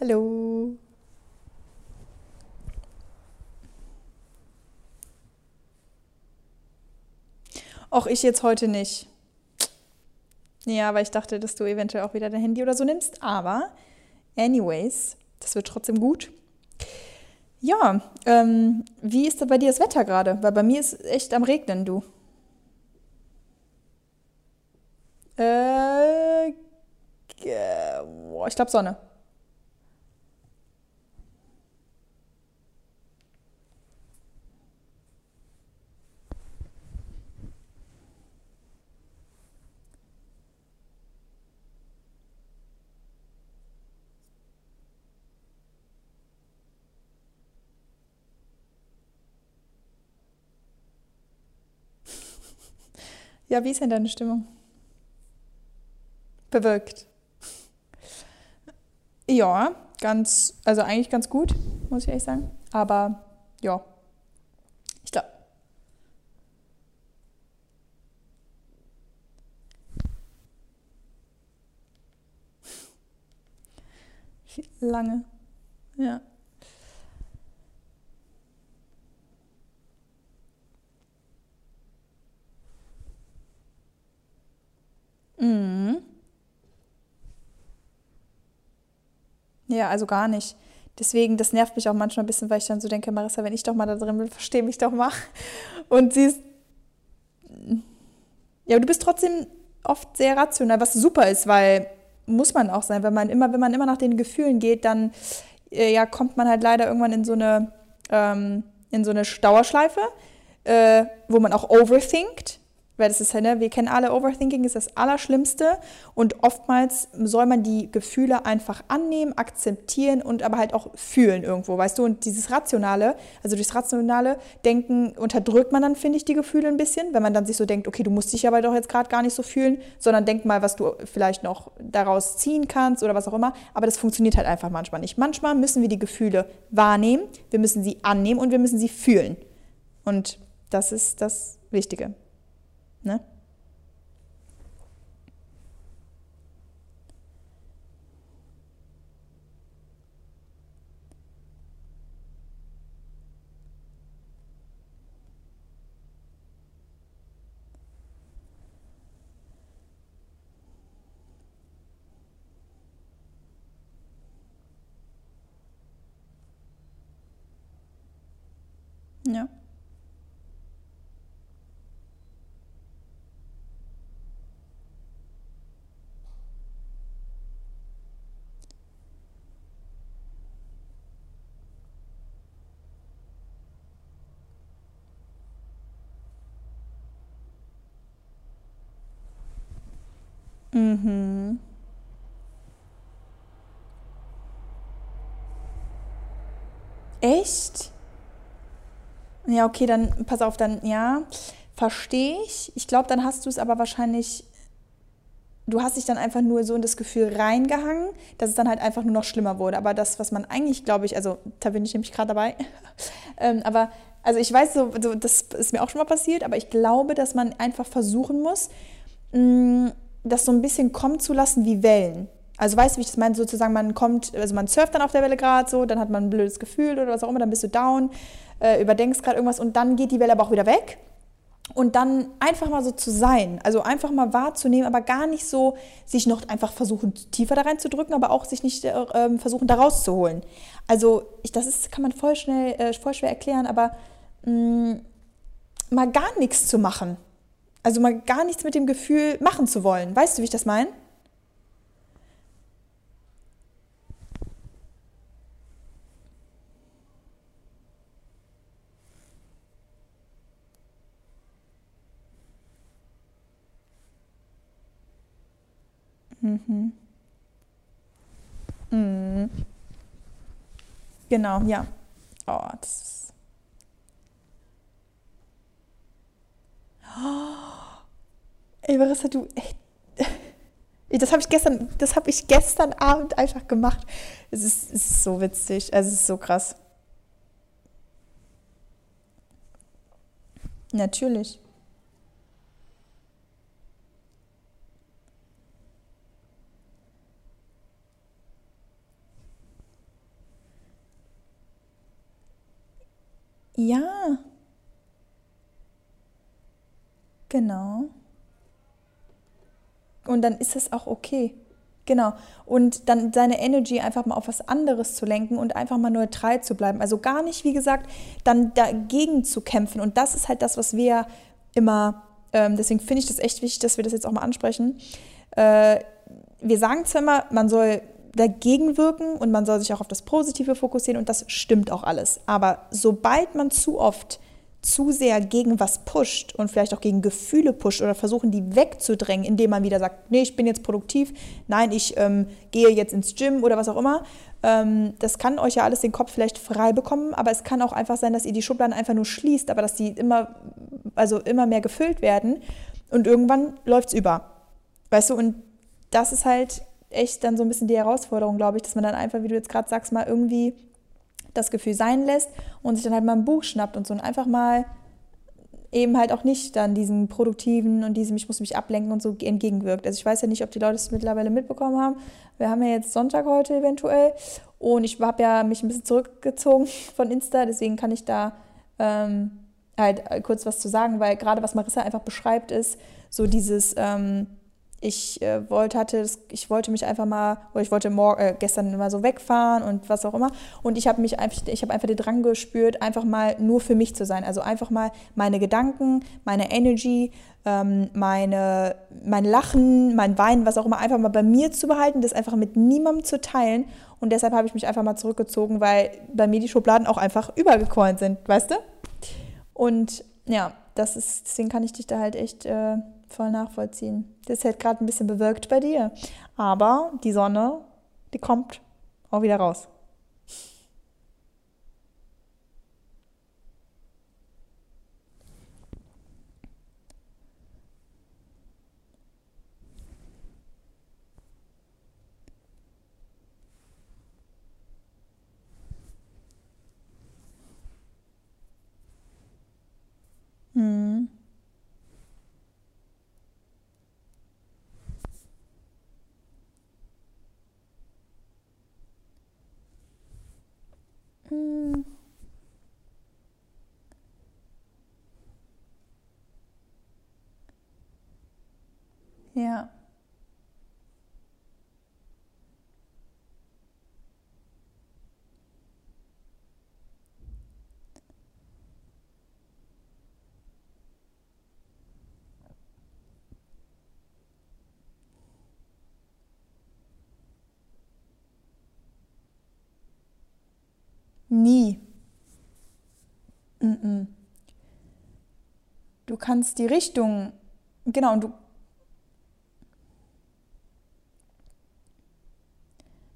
Hallo. Och, ich jetzt heute nicht. Ja, weil ich dachte, dass du eventuell auch wieder dein Handy oder so nimmst. Aber, anyways, das wird trotzdem gut. Ja, ähm, wie ist da bei dir das Wetter gerade? Weil bei mir ist echt am Regnen, du. Äh, boah, ich glaube Sonne. Ja, wie ist denn deine Stimmung? Bewirkt. Ja, ganz, also eigentlich ganz gut, muss ich ehrlich sagen. Aber ja, ich glaube. Lange. Ja. Mhm. Ja, also gar nicht. Deswegen, das nervt mich auch manchmal ein bisschen, weil ich dann so denke, Marissa, wenn ich doch mal da drin bin, versteh mich doch mal. Und sie ist. Ja, aber du bist trotzdem oft sehr rational, was super ist, weil muss man auch sein, wenn man immer, wenn man immer nach den Gefühlen geht, dann äh, ja, kommt man halt leider irgendwann in so eine, ähm, in so eine Dauerschleife, äh, wo man auch overthinkt weil das ist ja, ne, wir kennen alle, Overthinking ist das Allerschlimmste und oftmals soll man die Gefühle einfach annehmen, akzeptieren und aber halt auch fühlen irgendwo, weißt du? Und dieses Rationale, also durchs rationale Denken unterdrückt man dann, finde ich, die Gefühle ein bisschen, wenn man dann sich so denkt, okay, du musst dich aber doch jetzt gerade gar nicht so fühlen, sondern denk mal, was du vielleicht noch daraus ziehen kannst oder was auch immer. Aber das funktioniert halt einfach manchmal nicht. Manchmal müssen wir die Gefühle wahrnehmen, wir müssen sie annehmen und wir müssen sie fühlen. Und das ist das Wichtige. Ne? Ja. Mhm. Echt? Ja, okay, dann pass auf, dann ja, verstehe ich. Ich glaube, dann hast du es aber wahrscheinlich, du hast dich dann einfach nur so in das Gefühl reingehangen, dass es dann halt einfach nur noch schlimmer wurde. Aber das, was man eigentlich, glaube ich, also da bin ich nämlich gerade dabei, ähm, aber also ich weiß, so, so, das ist mir auch schon mal passiert, aber ich glaube, dass man einfach versuchen muss, mh, das so ein bisschen kommen zu lassen wie Wellen. Also weißt du, wie ich das meine? Sozusagen, man kommt, also man surft dann auf der Welle gerade so, dann hat man ein blödes Gefühl oder was auch immer, dann bist du down, äh, überdenkst gerade irgendwas und dann geht die Welle aber auch wieder weg. Und dann einfach mal so zu sein, also einfach mal wahrzunehmen, aber gar nicht so sich noch einfach versuchen, tiefer da reinzudrücken, aber auch sich nicht äh, ähm, versuchen, da rauszuholen. Also ich, das ist, kann man voll schnell, äh, voll schwer erklären, aber mh, mm, mal gar nichts zu machen. Also mal gar nichts mit dem Gefühl machen zu wollen. Weißt du, wie ich das meine? Mhm. Mhm. Genau, ja. Oh, das ist. Oh, ey, Marissa, du echt. Das habe ich gestern, das habe ich gestern Abend einfach gemacht. Es ist, es ist so witzig, also, es ist so krass. Natürlich. Ja. Genau. Und dann ist es auch okay. Genau. Und dann seine Energy einfach mal auf was anderes zu lenken und einfach mal neutral zu bleiben. Also gar nicht, wie gesagt, dann dagegen zu kämpfen. Und das ist halt das, was wir immer, ähm, deswegen finde ich das echt wichtig, dass wir das jetzt auch mal ansprechen. Äh, wir sagen zwar immer, man soll dagegen wirken und man soll sich auch auf das Positive fokussieren und das stimmt auch alles. Aber sobald man zu oft zu sehr gegen was pusht und vielleicht auch gegen Gefühle pusht oder versuchen, die wegzudrängen, indem man wieder sagt, nee, ich bin jetzt produktiv, nein, ich ähm, gehe jetzt ins Gym oder was auch immer. Ähm, das kann euch ja alles den Kopf vielleicht frei bekommen, aber es kann auch einfach sein, dass ihr die Schubladen einfach nur schließt, aber dass die immer, also immer mehr gefüllt werden und irgendwann läuft es über. Weißt du, und das ist halt echt dann so ein bisschen die Herausforderung, glaube ich, dass man dann einfach, wie du jetzt gerade sagst, mal irgendwie das Gefühl sein lässt und sich dann halt mal ein Buch schnappt und so und einfach mal eben halt auch nicht dann diesen produktiven und diesem ich muss mich ablenken und so entgegenwirkt. Also ich weiß ja nicht, ob die Leute es mittlerweile mitbekommen haben. Wir haben ja jetzt Sonntag heute eventuell und ich habe ja mich ein bisschen zurückgezogen von Insta, deswegen kann ich da ähm, halt kurz was zu sagen, weil gerade was Marissa einfach beschreibt ist so dieses ähm, ich äh, wollte, hatte, ich wollte mich einfach mal, oder ich wollte morgen, äh, gestern mal so wegfahren und was auch immer. Und ich habe mich einfach, ich habe einfach den Drang gespürt, einfach mal nur für mich zu sein. Also einfach mal meine Gedanken, meine Energy, ähm, meine, mein Lachen, mein Weinen, was auch immer, einfach mal bei mir zu behalten, das einfach mit niemandem zu teilen. Und deshalb habe ich mich einfach mal zurückgezogen, weil bei mir die Schubladen auch einfach übergequollen sind, weißt du? Und ja, das ist, deswegen kann ich dich da halt echt äh, voll nachvollziehen. Das ist gerade ein bisschen bewirkt bei dir. Aber die Sonne, die kommt auch wieder raus. Hm. Hm. Ja. Nie. Du kannst die Richtung, genau, und du.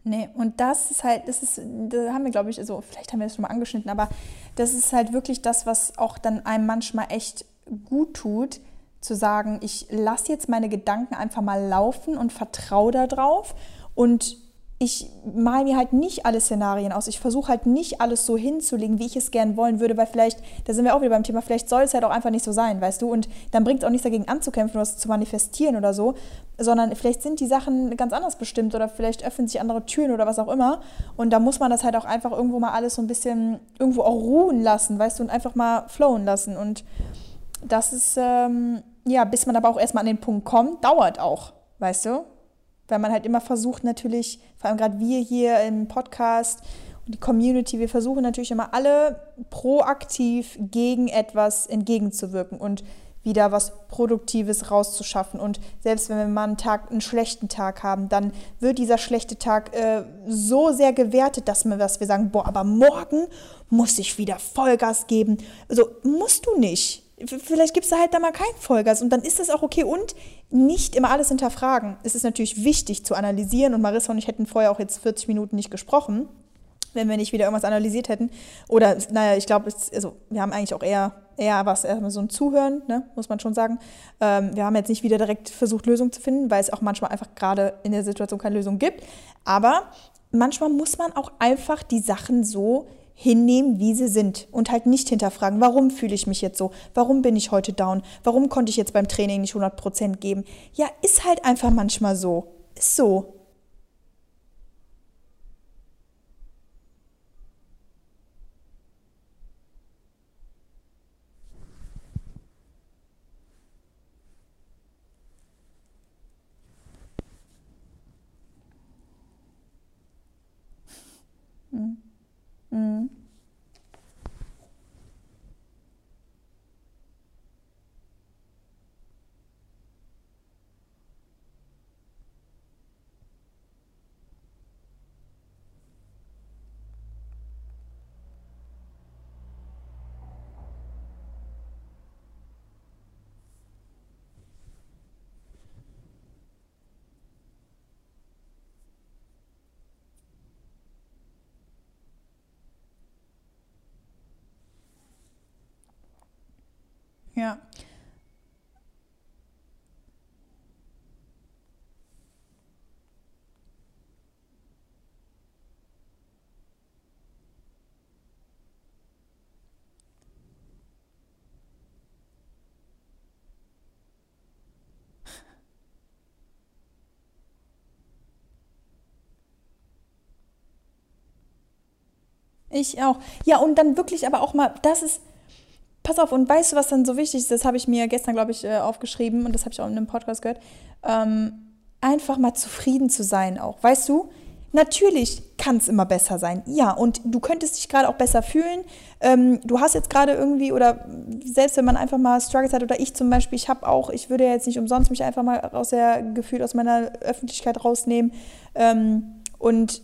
Nee, und das ist halt, das ist, da haben wir, glaube ich, also vielleicht haben wir das schon mal angeschnitten, aber das ist halt wirklich das, was auch dann einem manchmal echt gut tut, zu sagen, ich lasse jetzt meine Gedanken einfach mal laufen und vertraue darauf und ich male mir halt nicht alle Szenarien aus. Ich versuche halt nicht alles so hinzulegen, wie ich es gern wollen würde, weil vielleicht, da sind wir auch wieder beim Thema, vielleicht soll es halt auch einfach nicht so sein, weißt du? Und dann bringt es auch nichts dagegen anzukämpfen oder es zu manifestieren oder so, sondern vielleicht sind die Sachen ganz anders bestimmt oder vielleicht öffnen sich andere Türen oder was auch immer. Und da muss man das halt auch einfach irgendwo mal alles so ein bisschen irgendwo auch ruhen lassen, weißt du, und einfach mal flowen lassen. Und das ist, ähm, ja, bis man aber auch erstmal an den Punkt kommt, dauert auch, weißt du? Weil man halt immer versucht natürlich, vor allem gerade wir hier im Podcast und die Community, wir versuchen natürlich immer alle proaktiv gegen etwas entgegenzuwirken und wieder was Produktives rauszuschaffen. Und selbst wenn wir mal einen Tag, einen schlechten Tag haben, dann wird dieser schlechte Tag äh, so sehr gewertet, dass wir, dass wir sagen, boah, aber morgen muss ich wieder Vollgas geben. Also musst du nicht. Vielleicht gibst du halt da mal kein Vollgas und dann ist das auch okay und nicht immer alles hinterfragen. Es ist natürlich wichtig zu analysieren und Marissa und ich hätten vorher auch jetzt 40 Minuten nicht gesprochen, wenn wir nicht wieder irgendwas analysiert hätten. Oder, naja, ich glaube, also, wir haben eigentlich auch eher, eher was, erstmal so ein Zuhören, ne, muss man schon sagen. Ähm, wir haben jetzt nicht wieder direkt versucht, Lösungen zu finden, weil es auch manchmal einfach gerade in der Situation keine Lösung gibt. Aber manchmal muss man auch einfach die Sachen so hinnehmen, wie sie sind und halt nicht hinterfragen, warum fühle ich mich jetzt so, warum bin ich heute down, warum konnte ich jetzt beim Training nicht 100% geben. Ja, ist halt einfach manchmal so. Ist so. Ja. Ich auch. Ja, und dann wirklich aber auch mal, das ist, pass auf, und weißt du, was dann so wichtig ist? Das habe ich mir gestern, glaube ich, äh, aufgeschrieben und das habe ich auch in einem Podcast gehört. Ähm, einfach mal zufrieden zu sein auch. Weißt du, natürlich kann es immer besser sein. Ja, und du könntest dich gerade auch besser fühlen. Ähm, du hast jetzt gerade irgendwie, oder selbst wenn man einfach mal Struggles hat, oder ich zum Beispiel, ich habe auch, ich würde jetzt nicht umsonst mich einfach mal aus der Gefühl, aus meiner Öffentlichkeit rausnehmen. Ähm, und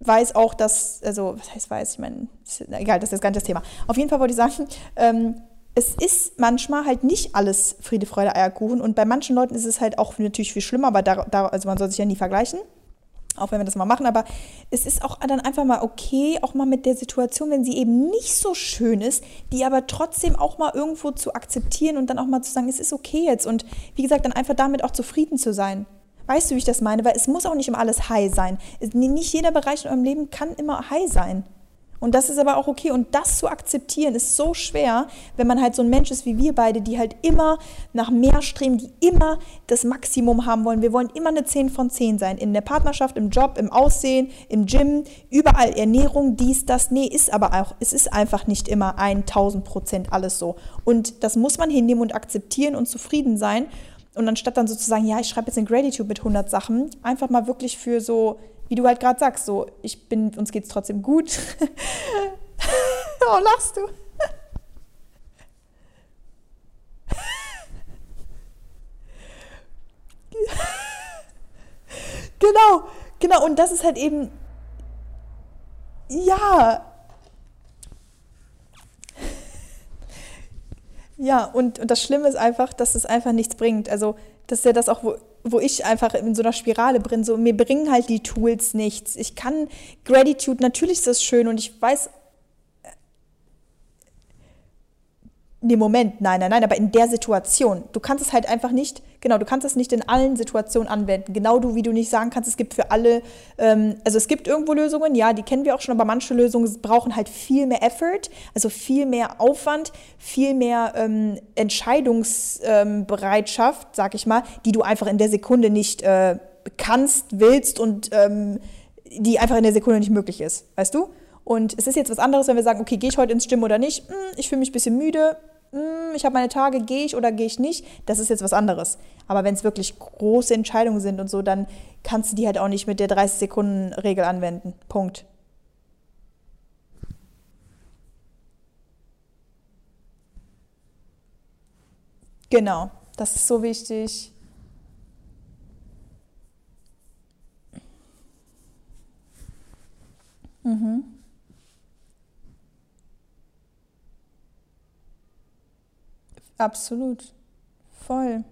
weiß auch, dass, also, was heißt weiß, ich meine, egal, das ist gar nicht das Thema. Auf jeden Fall wollte ich sagen, ähm, es ist manchmal halt nicht alles Friede, Freude, Eierkuchen und bei manchen Leuten ist es halt auch natürlich viel schlimmer, aber da, da, also man soll sich ja nie vergleichen, auch wenn wir das mal machen, aber es ist auch dann einfach mal okay, auch mal mit der Situation, wenn sie eben nicht so schön ist, die aber trotzdem auch mal irgendwo zu akzeptieren und dann auch mal zu sagen, es ist okay jetzt und wie gesagt, dann einfach damit auch zufrieden zu sein. Weißt du, wie ich das meine? Weil es muss auch nicht immer alles high sein. Nicht jeder Bereich in eurem Leben kann immer high sein. Und das ist aber auch okay. Und das zu akzeptieren ist so schwer, wenn man halt so ein Mensch ist wie wir beide, die halt immer nach mehr streben, die immer das Maximum haben wollen. Wir wollen immer eine 10 von 10 sein. In der Partnerschaft, im Job, im Aussehen, im Gym, überall Ernährung, dies, das. Nee, ist aber auch, es ist einfach nicht immer 1000 Prozent alles so. Und das muss man hinnehmen und akzeptieren und zufrieden sein. Und anstatt dann sozusagen, ja, ich schreibe jetzt in Gratitude mit 100 Sachen, einfach mal wirklich für so, wie du halt gerade sagst, so, ich bin, uns geht es trotzdem gut. oh, lachst du? genau, genau. Und das ist halt eben, ja, Ja, und, und das Schlimme ist einfach, dass es einfach nichts bringt. Also, das ist ja das auch, wo, wo ich einfach in so einer Spirale bin. So, mir bringen halt die Tools nichts. Ich kann Gratitude, natürlich ist das schön und ich weiß Nee, Moment, nein, nein, nein, aber in der Situation. Du kannst es halt einfach nicht, genau, du kannst es nicht in allen Situationen anwenden. Genau du, wie du nicht sagen kannst, es gibt für alle, ähm, also es gibt irgendwo Lösungen, ja, die kennen wir auch schon, aber manche Lösungen brauchen halt viel mehr Effort, also viel mehr Aufwand, viel mehr ähm, Entscheidungsbereitschaft, ähm, sag ich mal, die du einfach in der Sekunde nicht äh, kannst, willst und ähm, die einfach in der Sekunde nicht möglich ist, weißt du? Und es ist jetzt was anderes, wenn wir sagen, okay, gehe ich heute ins Gym oder nicht? Hm, ich fühle mich ein bisschen müde. Hm, ich habe meine Tage, gehe ich oder gehe ich nicht? Das ist jetzt was anderes. Aber wenn es wirklich große Entscheidungen sind und so, dann kannst du die halt auch nicht mit der 30-Sekunden-Regel anwenden. Punkt. Genau, das ist so wichtig. Mhm. Absolut. Voll.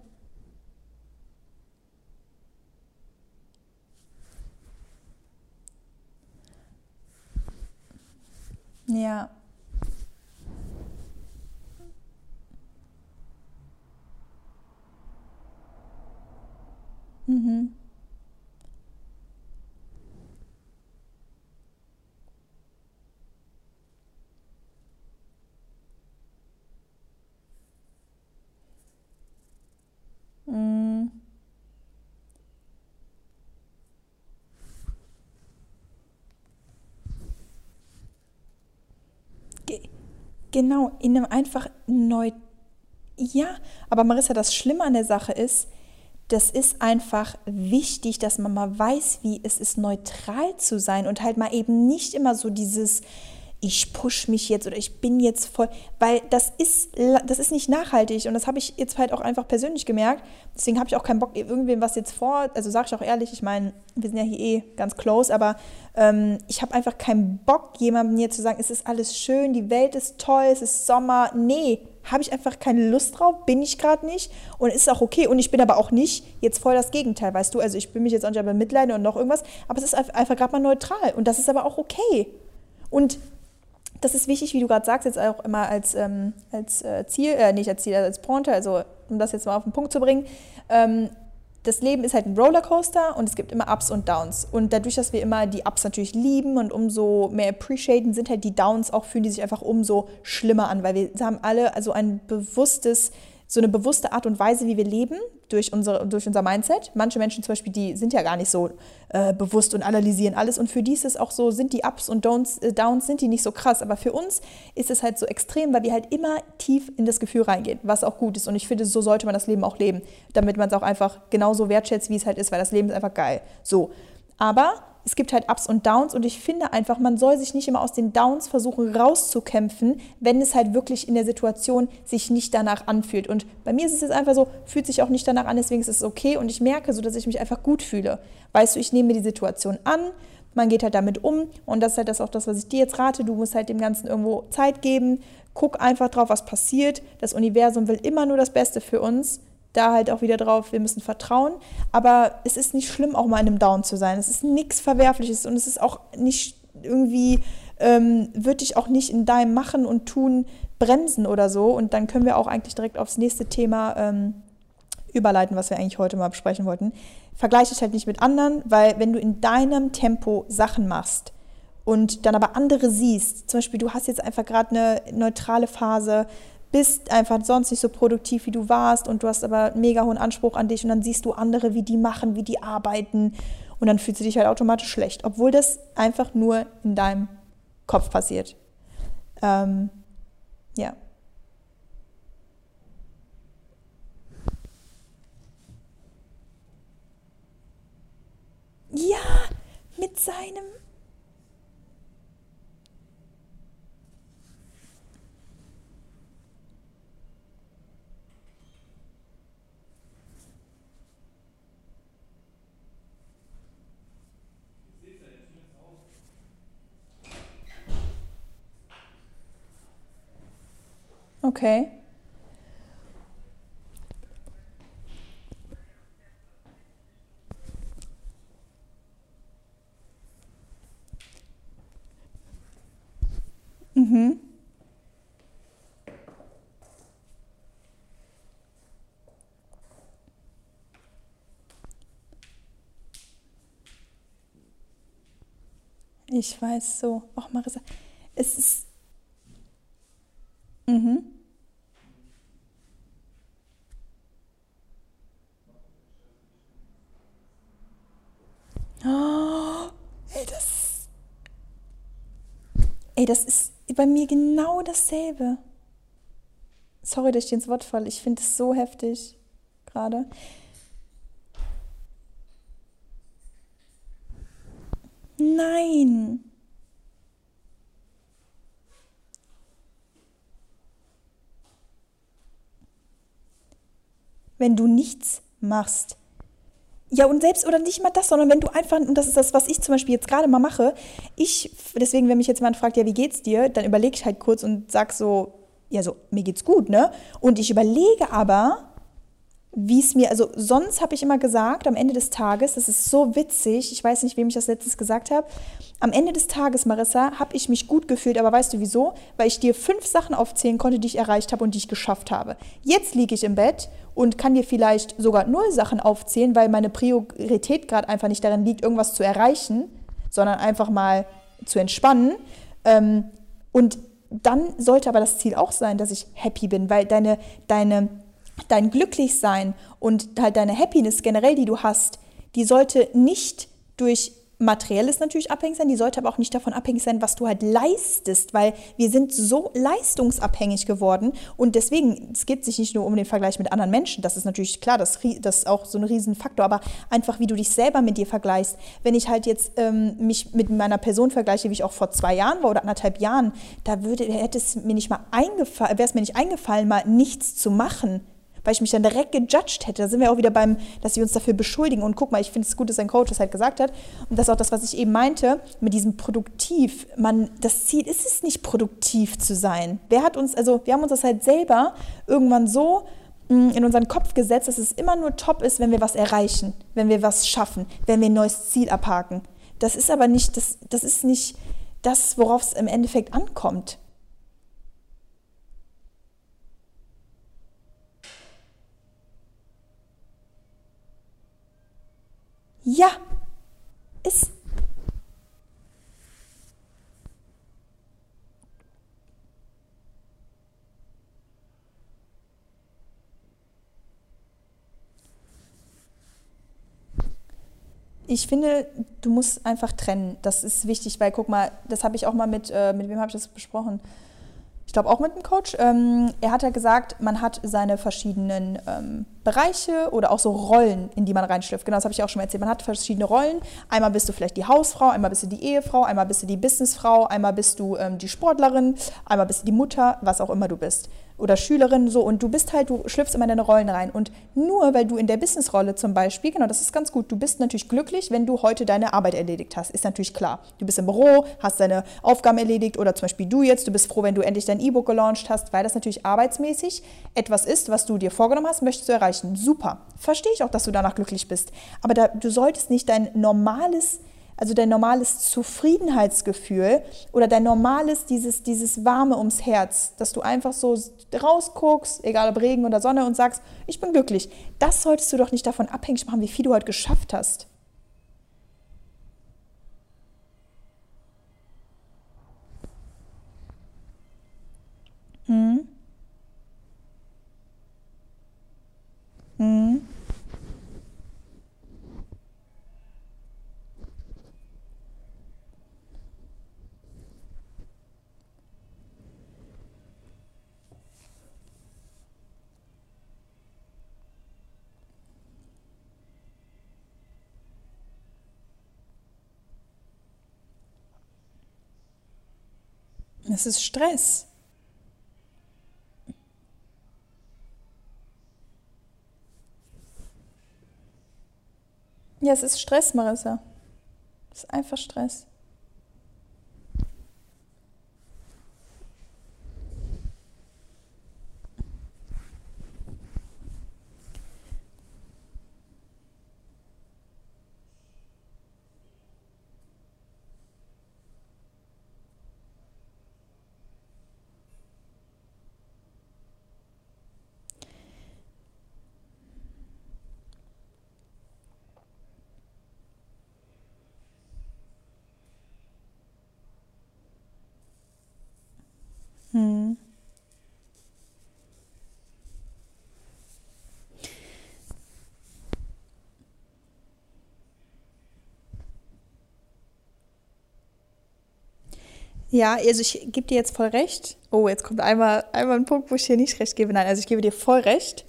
Ja. Genau, in einem einfach neu. Ja, aber Marissa, das Schlimme an der Sache ist, das ist einfach wichtig, dass man mal weiß, wie es ist, neutral zu sein und halt mal eben nicht immer so dieses, ich push mich jetzt oder ich bin jetzt voll, weil das ist, das ist nicht nachhaltig und das habe ich jetzt halt auch einfach persönlich gemerkt. Deswegen habe ich auch keinen Bock, irgendwem was jetzt vor, also sage ich auch ehrlich, ich meine, wir sind ja hier eh ganz close, aber ähm, ich habe einfach keinen Bock, jemandem hier zu sagen, es ist alles schön, die Welt ist toll, es ist Sommer. Nee, habe ich einfach keine Lust drauf, bin ich gerade nicht und ist auch okay. Und ich bin aber auch nicht jetzt voll das Gegenteil, weißt du? Also ich bin mich jetzt auch nicht aber mitleiden und noch irgendwas, aber es ist einfach gerade mal neutral und das ist aber auch okay. Und das ist wichtig, wie du gerade sagst, jetzt auch immer als, ähm, als äh, Ziel, äh, nicht als Ziel, als Pointe, also um das jetzt mal auf den Punkt zu bringen. Ähm, das Leben ist halt ein Rollercoaster und es gibt immer Ups und Downs. Und dadurch, dass wir immer die Ups natürlich lieben und umso mehr appreciaten, sind halt die Downs auch, fühlen die sich einfach umso schlimmer an, weil wir haben alle also ein bewusstes so eine bewusste Art und Weise, wie wir leben, durch, unsere, durch unser Mindset. Manche Menschen zum Beispiel, die sind ja gar nicht so äh, bewusst und analysieren alles. Und für die ist es auch so, sind die Ups und Downs, äh, Downs, sind die nicht so krass. Aber für uns ist es halt so extrem, weil wir halt immer tief in das Gefühl reingehen, was auch gut ist. Und ich finde, so sollte man das Leben auch leben, damit man es auch einfach genauso wertschätzt, wie es halt ist, weil das Leben ist einfach geil. So. Aber es gibt halt Ups und Downs und ich finde einfach, man soll sich nicht immer aus den Downs versuchen rauszukämpfen, wenn es halt wirklich in der Situation sich nicht danach anfühlt. Und bei mir ist es jetzt einfach so, fühlt sich auch nicht danach an, deswegen ist es okay und ich merke so, dass ich mich einfach gut fühle. Weißt du, ich nehme mir die Situation an, man geht halt damit um und das ist halt das auch das, was ich dir jetzt rate. Du musst halt dem Ganzen irgendwo Zeit geben, guck einfach drauf, was passiert. Das Universum will immer nur das Beste für uns da halt auch wieder drauf, wir müssen vertrauen. Aber es ist nicht schlimm, auch mal in einem Down zu sein. Es ist nichts Verwerfliches und es ist auch nicht irgendwie, ähm, würde ich auch nicht in deinem Machen und Tun bremsen oder so. Und dann können wir auch eigentlich direkt aufs nächste Thema ähm, überleiten, was wir eigentlich heute mal besprechen wollten. Vergleiche dich halt nicht mit anderen, weil wenn du in deinem Tempo Sachen machst, und dann aber andere siehst, zum Beispiel du hast jetzt einfach gerade eine neutrale Phase, bist einfach sonst nicht so produktiv, wie du warst und du hast aber einen mega hohen Anspruch an dich und dann siehst du andere, wie die machen, wie die arbeiten und dann fühlst du dich halt automatisch schlecht, obwohl das einfach nur in deinem Kopf passiert. Ähm, ja. Ja, mit seinem Okay. Mhm. Ich weiß so. Ach, Marissa, es ist. Mhm. Oh, ey, das. Ey, das ist bei mir genau dasselbe. Sorry, dass ich dir ins Wort falle. Ich finde es so heftig gerade. Nein. Wenn du nichts machst, ja, und selbst oder nicht mal das, sondern wenn du einfach, und das ist das, was ich zum Beispiel jetzt gerade mal mache, ich, deswegen, wenn mich jetzt jemand fragt, ja, wie geht's dir, dann überlege ich halt kurz und sag so, ja, so, mir geht's gut, ne? Und ich überlege aber, wie es mir, also sonst habe ich immer gesagt, am Ende des Tages, das ist so witzig, ich weiß nicht, wem ich das letztes gesagt habe, am Ende des Tages, Marissa, habe ich mich gut gefühlt, aber weißt du wieso? Weil ich dir fünf Sachen aufzählen konnte, die ich erreicht habe und die ich geschafft habe. Jetzt liege ich im Bett und kann dir vielleicht sogar null Sachen aufzählen, weil meine Priorität gerade einfach nicht darin liegt, irgendwas zu erreichen, sondern einfach mal zu entspannen. Ähm, und dann sollte aber das Ziel auch sein, dass ich happy bin, weil deine, deine, dein Glücklichsein und halt deine Happiness generell, die du hast, die sollte nicht durch materielles natürlich abhängig sein, die sollte aber auch nicht davon abhängig sein, was du halt leistest, weil wir sind so leistungsabhängig geworden und deswegen, es geht sich nicht nur um den Vergleich mit anderen Menschen, das ist natürlich klar, das, das ist auch so ein Riesenfaktor, aber einfach wie du dich selber mit dir vergleichst. Wenn ich halt jetzt ähm, mich mit meiner Person vergleiche, wie ich auch vor zwei Jahren war oder anderthalb Jahren, da würde, hätte es mir nicht mal eingefallen, wäre es mir nicht eingefallen, mal nichts zu machen weil ich mich dann direkt gejudged hätte. Da sind wir auch wieder beim, dass wir uns dafür beschuldigen. Und guck mal, ich finde es gut, dass ein Coach das halt gesagt hat. Und das ist auch das, was ich eben meinte, mit diesem Produktiv. Man, das Ziel ist es nicht, produktiv zu sein. Wer hat uns, also wir haben uns das halt selber irgendwann so mm, in unseren Kopf gesetzt, dass es immer nur top ist, wenn wir was erreichen, wenn wir was schaffen, wenn wir ein neues Ziel abhaken. Das ist aber nicht, das, das ist nicht, das, worauf es im Endeffekt ankommt. Ja, ist. Ich finde, du musst einfach trennen. Das ist wichtig, weil guck mal, das habe ich auch mal mit, äh, mit wem habe ich das besprochen? Glaube auch mit einem Coach. Ähm, er hat ja gesagt, man hat seine verschiedenen ähm, Bereiche oder auch so Rollen, in die man reinschlüpft. Genau, das habe ich auch schon mal erzählt. Man hat verschiedene Rollen. Einmal bist du vielleicht die Hausfrau, einmal bist du die Ehefrau, einmal bist du die Businessfrau, einmal bist du ähm, die Sportlerin, einmal bist du die Mutter, was auch immer du bist oder Schülerin so und du bist halt, du schlüpfst immer in deine Rollen rein und nur weil du in der Businessrolle zum Beispiel, genau, das ist ganz gut, du bist natürlich glücklich, wenn du heute deine Arbeit erledigt hast, ist natürlich klar. Du bist im Büro, hast deine Aufgaben erledigt oder zum Beispiel du jetzt, du bist froh, wenn du endlich dein E-Book gelauncht hast, weil das natürlich arbeitsmäßig etwas ist, was du dir vorgenommen hast, möchtest du erreichen. Super. Verstehe ich auch, dass du danach glücklich bist. Aber da, du solltest nicht dein normales also dein normales Zufriedenheitsgefühl oder dein normales, dieses, dieses Warme ums Herz, dass du einfach so rausguckst, egal ob Regen oder Sonne und sagst, ich bin glücklich. Das solltest du doch nicht davon abhängig machen, wie viel du heute geschafft hast. Hm? Hm? Es ist Stress. Ja, es ist Stress, Marissa. Es ist einfach Stress. Hm. Ja, also ich gebe dir jetzt voll recht. Oh, jetzt kommt einmal, einmal ein Punkt, wo ich dir nicht recht gebe. Nein, also ich gebe dir voll recht.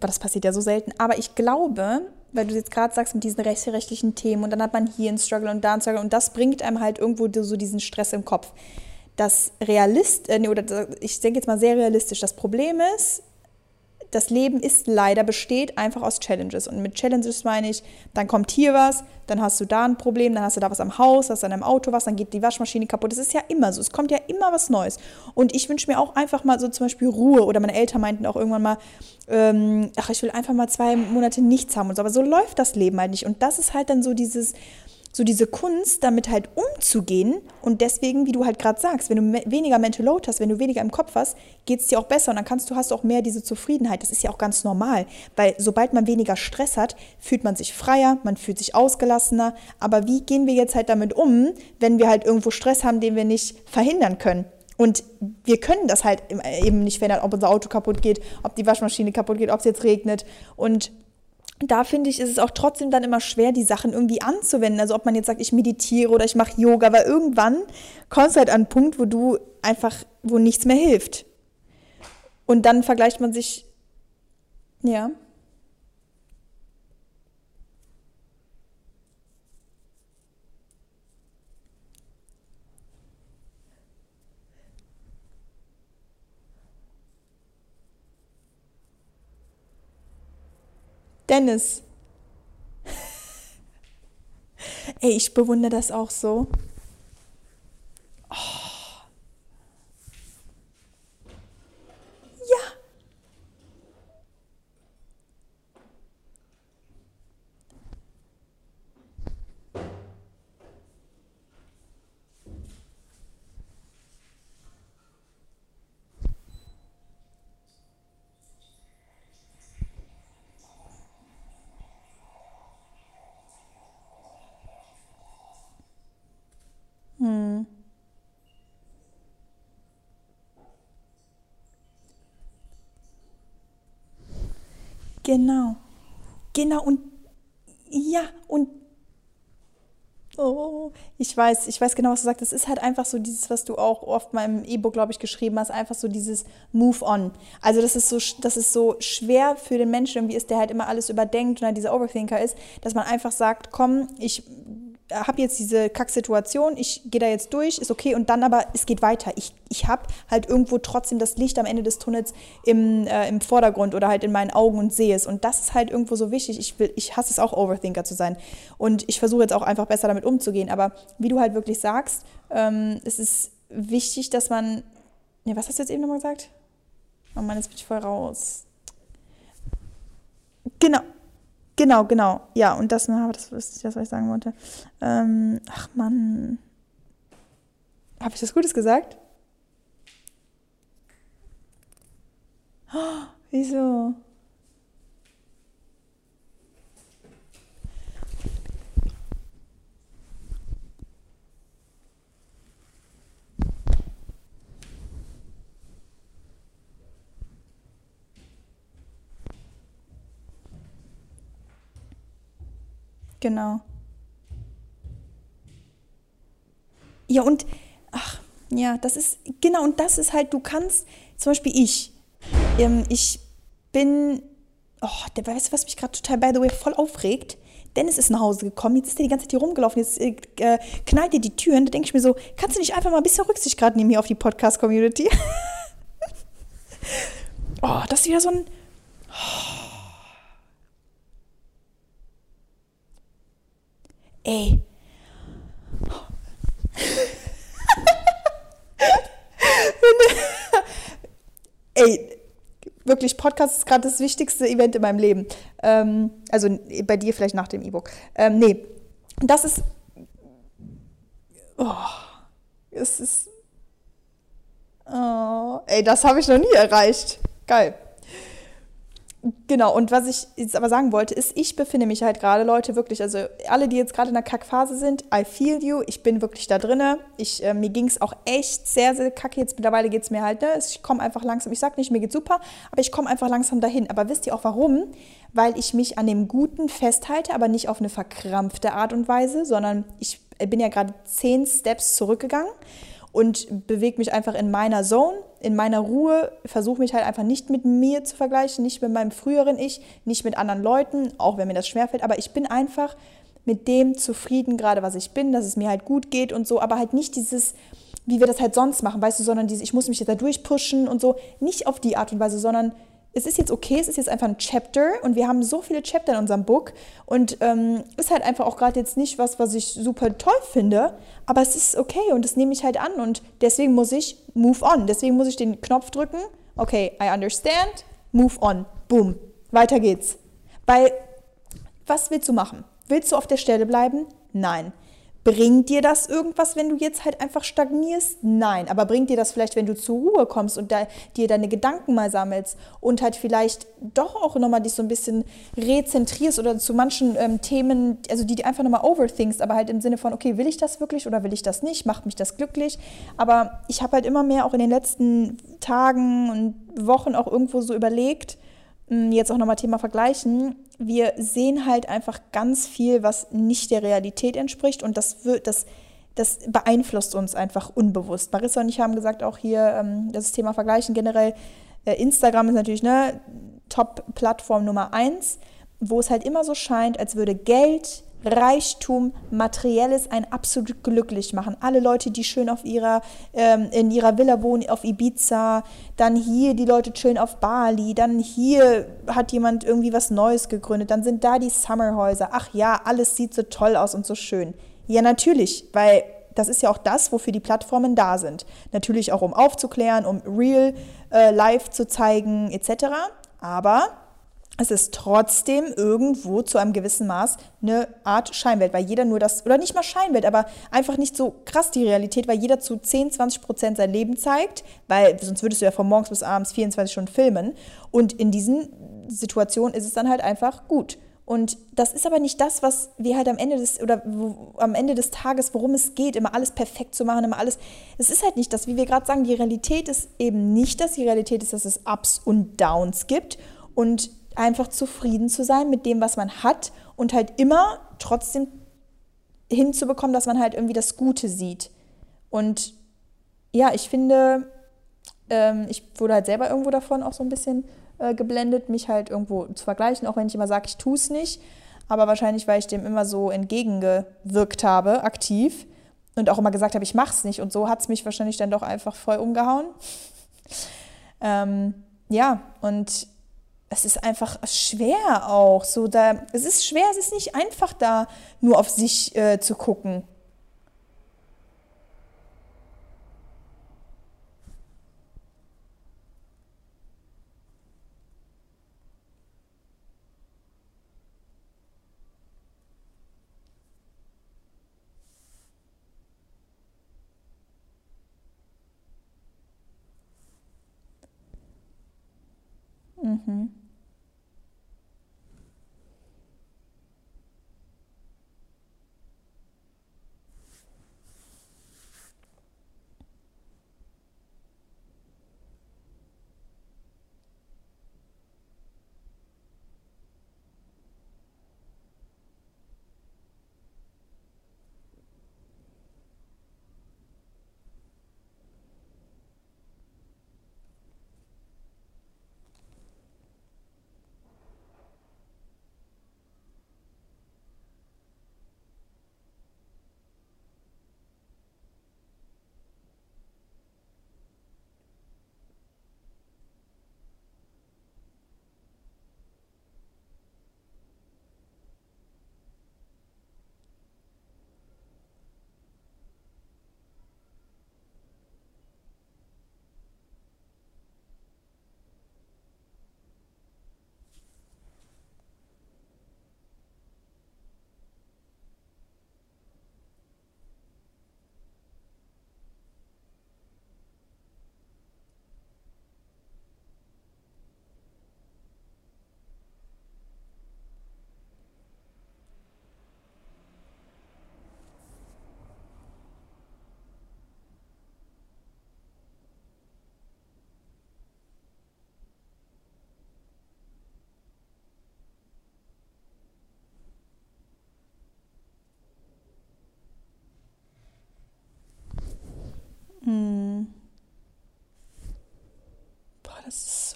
Das passiert ja so selten. Aber ich glaube, weil du jetzt gerade sagst mit diesen rechtlichen Themen und dann hat man hier einen Struggle und da einen Struggle und das bringt einem halt irgendwo so diesen Stress im Kopf das realist, äh, oder ich denke jetzt mal sehr realistisch, das Problem ist, das Leben ist leider besteht einfach aus Challenges. Und mit Challenges meine ich, dann kommt hier was, dann hast du da ein Problem, dann hast du da was am Haus, hast du an deinem Auto was, dann geht die Waschmaschine kaputt. Das ist ja immer so. Es kommt ja immer was Neues. Und ich wünsche mir auch einfach mal so zum Beispiel Ruhe. Oder meine Eltern meinten auch irgendwann mal, ähm, ach, ich will einfach mal zwei Monate nichts haben und so. Aber so läuft das Leben halt nicht. Und das ist halt dann so dieses so diese Kunst, damit halt umzugehen. Und deswegen, wie du halt gerade sagst, wenn du weniger Mental Load hast, wenn du weniger im Kopf hast, geht es dir auch besser und dann kannst du, hast auch mehr diese Zufriedenheit. Das ist ja auch ganz normal, weil sobald man weniger Stress hat, fühlt man sich freier, man fühlt sich ausgelassener. Aber wie gehen wir jetzt halt damit um, wenn wir halt irgendwo Stress haben, den wir nicht verhindern können? Und wir können das halt eben nicht verändern, ob unser Auto kaputt geht, ob die Waschmaschine kaputt geht, ob es jetzt regnet. Und da finde ich, ist es auch trotzdem dann immer schwer, die Sachen irgendwie anzuwenden. Also ob man jetzt sagt, ich meditiere oder ich mache Yoga, weil irgendwann kommst du halt an einen Punkt, wo du einfach, wo nichts mehr hilft. Und dann vergleicht man sich, ja. Dennis. Ey, ich bewundere das auch so. Oh. Ja. Genau. Genau. Und ja, und Oh, ich weiß, ich weiß genau, was du sagst. Das ist halt einfach so dieses, was du auch oft mal im E-Book, glaube ich, geschrieben hast, einfach so dieses Move on. Also das ist so, das ist so schwer für den Menschen irgendwie ist, der halt immer alles überdenkt und halt dieser Overthinker ist, dass man einfach sagt, komm, ich habe jetzt diese Kacksituation, ich gehe da jetzt durch, ist okay und dann aber, es geht weiter. Ich, ich habe halt irgendwo trotzdem das Licht am Ende des Tunnels im, äh, im Vordergrund oder halt in meinen Augen und sehe es. Und das ist halt irgendwo so wichtig. Ich, will, ich hasse es auch, Overthinker zu sein. Und ich versuche jetzt auch einfach besser damit umzugehen. Aber wie du halt wirklich sagst, ähm, es ist wichtig, dass man. Ne, was hast du jetzt eben nochmal gesagt? Oh Mann, jetzt bin ich voll raus. Genau, Genau, genau. Ja, und das, das ist das, was ich sagen wollte. Ähm, ach Mann. Habe ich das Gutes gesagt? Oh, wieso? Genau. Ja, und ach, ja, das ist, genau, und das ist halt, du kannst, zum Beispiel ich, ähm, ich bin, oh, der, weißt du, was mich gerade total, by the way, voll aufregt? Dennis ist nach Hause gekommen, jetzt ist er die ganze Zeit hier rumgelaufen, jetzt äh, äh knallt dir die Türen, da denke ich mir so, kannst du nicht einfach mal ein bisschen Rücksicht gerade nehmen hier auf die Podcast-Community? oh, das ist wieder so ein, oh. Ey. ey, wirklich, Podcast ist gerade das wichtigste Event in meinem Leben. Ähm, also bei dir vielleicht nach dem E-Book. Ähm, nee, das ist. Oh, es ist. Oh, ey, das habe ich noch nie erreicht. Geil. Genau, und was ich jetzt aber sagen wollte, ist, ich befinde mich halt gerade, Leute, wirklich, also alle, die jetzt gerade in der Kackphase sind, I feel you, ich bin wirklich da drinne. Ich, äh, mir ging es auch echt sehr, sehr kacke. Jetzt mittlerweile geht es mir halt, ne? Ich komme einfach langsam, ich sag nicht, mir geht's super, aber ich komme einfach langsam dahin. Aber wisst ihr auch warum? Weil ich mich an dem Guten festhalte, aber nicht auf eine verkrampfte Art und Weise, sondern ich bin ja gerade zehn Steps zurückgegangen und bewege mich einfach in meiner Zone, in meiner Ruhe, versuche mich halt einfach nicht mit mir zu vergleichen, nicht mit meinem früheren Ich, nicht mit anderen Leuten, auch wenn mir das schwerfällt, aber ich bin einfach mit dem zufrieden, gerade was ich bin, dass es mir halt gut geht und so, aber halt nicht dieses, wie wir das halt sonst machen, weißt du, sondern dieses, ich muss mich jetzt da durchpushen und so, nicht auf die Art und Weise, sondern es ist jetzt okay, es ist jetzt einfach ein Chapter und wir haben so viele Chapter in unserem Book und ähm, ist halt einfach auch gerade jetzt nicht was, was ich super toll finde, aber es ist okay und das nehme ich halt an und deswegen muss ich move on. Deswegen muss ich den Knopf drücken, okay, I understand, move on, boom, weiter geht's. Weil, was willst du machen? Willst du auf der Stelle bleiben? Nein. Bringt dir das irgendwas, wenn du jetzt halt einfach stagnierst? Nein. Aber bringt dir das vielleicht, wenn du zur Ruhe kommst und da, dir deine Gedanken mal sammelst und halt vielleicht doch auch nochmal dich so ein bisschen rezentrierst oder zu manchen ähm, Themen, also die, die einfach nochmal overthinkst, aber halt im Sinne von, okay, will ich das wirklich oder will ich das nicht? Macht mich das glücklich? Aber ich habe halt immer mehr auch in den letzten Tagen und Wochen auch irgendwo so überlegt, jetzt auch nochmal Thema vergleichen, wir sehen halt einfach ganz viel, was nicht der Realität entspricht und das wird, das, das beeinflusst uns einfach unbewusst. Marissa und ich haben gesagt, auch hier ähm, das Thema Vergleichen generell, äh, Instagram ist natürlich eine Top-Plattform Nummer eins, wo es halt immer so scheint, als würde Geld, Reichtum, Materielles ein absolut glücklich machen. Alle Leute, die schön auf ihrer, ähm, in ihrer Villa wohnen, auf Ibiza, dann hier die Leute chillen auf Bali, dann hier hat jemand irgendwie was Neues gegründet, dann sind da die Summerhäuser. Ach ja, alles sieht so toll aus und so schön. Ja, natürlich, weil das ist ja auch das, wofür die Plattformen da sind. Natürlich auch, um aufzuklären, um real äh, live zu zeigen, etc. Aber es ist trotzdem irgendwo zu einem gewissen Maß eine Art Scheinwelt, weil jeder nur das, oder nicht mal Scheinwelt, aber einfach nicht so krass die Realität, weil jeder zu 10, 20 Prozent sein Leben zeigt, weil sonst würdest du ja von morgens bis abends 24 Stunden filmen. Und in diesen Situationen ist es dann halt einfach gut. Und das ist aber nicht das, was wir halt am Ende des oder wo, am Ende des Tages, worum es geht, immer alles perfekt zu machen, immer alles. Es ist halt nicht das, wie wir gerade sagen, die Realität ist eben nicht das. Die Realität ist, dass es Ups und Downs gibt. Und einfach zufrieden zu sein mit dem, was man hat und halt immer trotzdem hinzubekommen, dass man halt irgendwie das Gute sieht. Und ja, ich finde, ähm, ich wurde halt selber irgendwo davon auch so ein bisschen äh, geblendet, mich halt irgendwo zu vergleichen, auch wenn ich immer sage, ich tue es nicht. Aber wahrscheinlich, weil ich dem immer so entgegengewirkt habe, aktiv und auch immer gesagt habe, ich mache es nicht. Und so hat es mich wahrscheinlich dann doch einfach voll umgehauen. ähm, ja, und es ist einfach schwer auch. So da, es ist schwer, es ist nicht einfach da nur auf sich äh, zu gucken. Mhm.